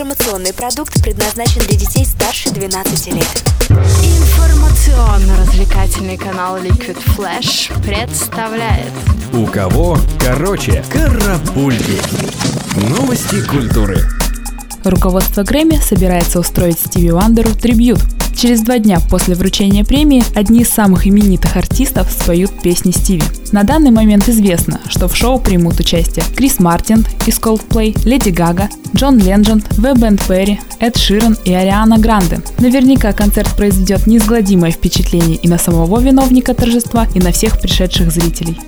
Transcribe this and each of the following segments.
Информационный продукт предназначен для детей старше 12 лет. Информационно-развлекательный канал Liquid Flash представляет У кого короче карапульки. Новости культуры. Руководство Грэмми собирается устроить Стиви Вандеру трибют. Через два дня после вручения премии одни из самых именитых артистов споют песни Стиви. На данный момент известно, что в шоу примут участие Крис Мартин из Coldplay, Леди Гага, Джон Лендженд, В. Бенд Перри, Эд Ширен и Ариана Гранде. Наверняка концерт произведет неизгладимое впечатление и на самого виновника торжества, и на всех пришедших зрителей.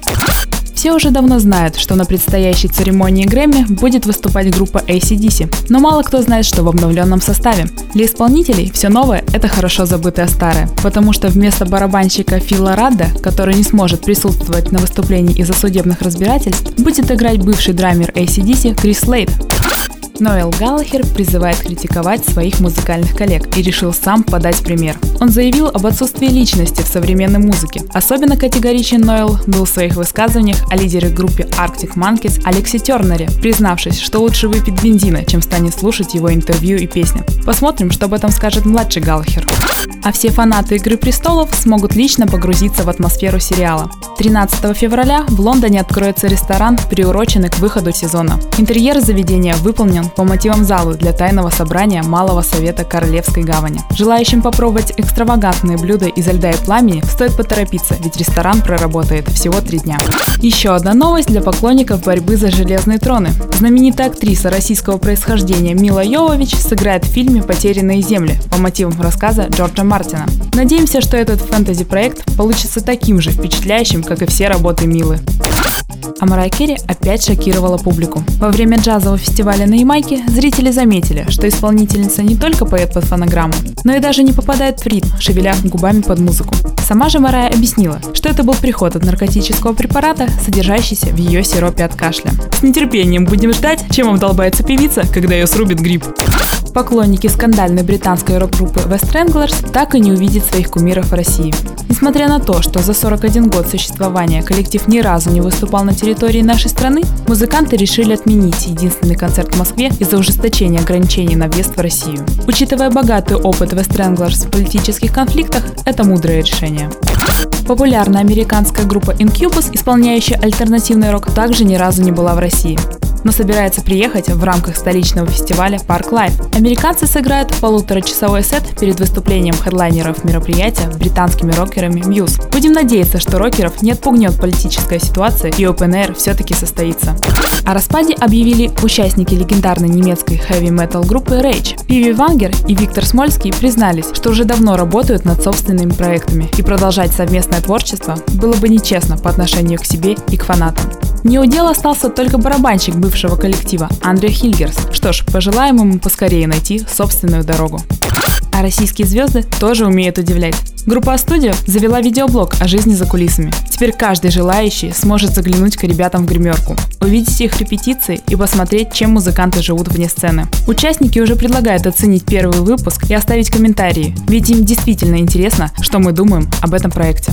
Все уже давно знают, что на предстоящей церемонии Грэмми будет выступать группа ACDC, но мало кто знает, что в обновленном составе. Для исполнителей все новое – это хорошо забытое старое, потому что вместо барабанщика Фила Радда, который не сможет присутствовать на выступлении из-за судебных разбирательств, будет играть бывший драмер ACDC Крис Лейд. Ноэл Галлахер призывает критиковать своих музыкальных коллег и решил сам подать пример. Он заявил об отсутствии личности в современной музыке. Особенно категоричен Ноэл был в своих высказываниях о лидере группы Arctic Monkeys Алексе Тернере, признавшись, что лучше выпить бензина, чем станет слушать его интервью и песни. Посмотрим, что об этом скажет младший Галлахер. А все фанаты «Игры престолов» смогут лично погрузиться в атмосферу сериала. 13 февраля в Лондоне откроется ресторан, приуроченный к выходу сезона. Интерьер заведения выполнен по мотивам залы для тайного собрания Малого Совета Королевской Гавани. Желающим попробовать экстравагантные блюда из льда и пламени стоит поторопиться, ведь ресторан проработает всего три дня. Еще одна новость для поклонников борьбы за железные троны. Знаменитая актриса российского происхождения Мила Йовович сыграет в фильме «Потерянные земли» по мотивам рассказа Джорджа Мартина. Надеемся, что этот фэнтези-проект получится таким же впечатляющим, как и все работы Милы. А Марай Керри опять шокировала публику. Во время джазового фестиваля на Ямайке зрители заметили, что исполнительница не только поет под фонограмму, но и даже не попадает в ритм, шевеля губами под музыку. Сама же Марая объяснила, что это был приход от наркотического препарата, содержащийся в ее сиропе от кашля. С нетерпением будем ждать, чем обдолбается певица, когда ее срубит грипп. Поклонники скандальной британской рок-группы The Stranglers так и не увидят своих кумиров в России. Несмотря на то, что за 41 год существования коллектив ни разу не выступал на территории нашей страны, музыканты решили отменить единственный концерт в Москве из-за ужесточения ограничений на въезд в Россию. Учитывая богатый опыт The Stranglers в политических конфликтах, это мудрое решение. Популярная американская группа Incubus, исполняющая альтернативный рок, также ни разу не была в России но собирается приехать в рамках столичного фестиваля Park Life. Американцы сыграют полуторачасовой сет перед выступлением хедлайнеров мероприятия британскими рокерами Muse. Будем надеяться, что рокеров не отпугнет политическая ситуация и Open Air все-таки состоится. О распаде объявили участники легендарной немецкой хэви-метал группы Rage. Пиви Вангер и Виктор Смольский признались, что уже давно работают над собственными проектами, и продолжать совместное творчество было бы нечестно по отношению к себе и к фанатам. Не у дела остался только барабанщик бывшего коллектива Андрей Хильгерс. Что ж, пожелаем ему поскорее найти собственную дорогу. А российские звезды тоже умеют удивлять. Группа «Студио» завела видеоблог о жизни за кулисами. Теперь каждый желающий сможет заглянуть к ребятам в гримерку, увидеть их репетиции и посмотреть, чем музыканты живут вне сцены. Участники уже предлагают оценить первый выпуск и оставить комментарии, ведь им действительно интересно, что мы думаем об этом проекте.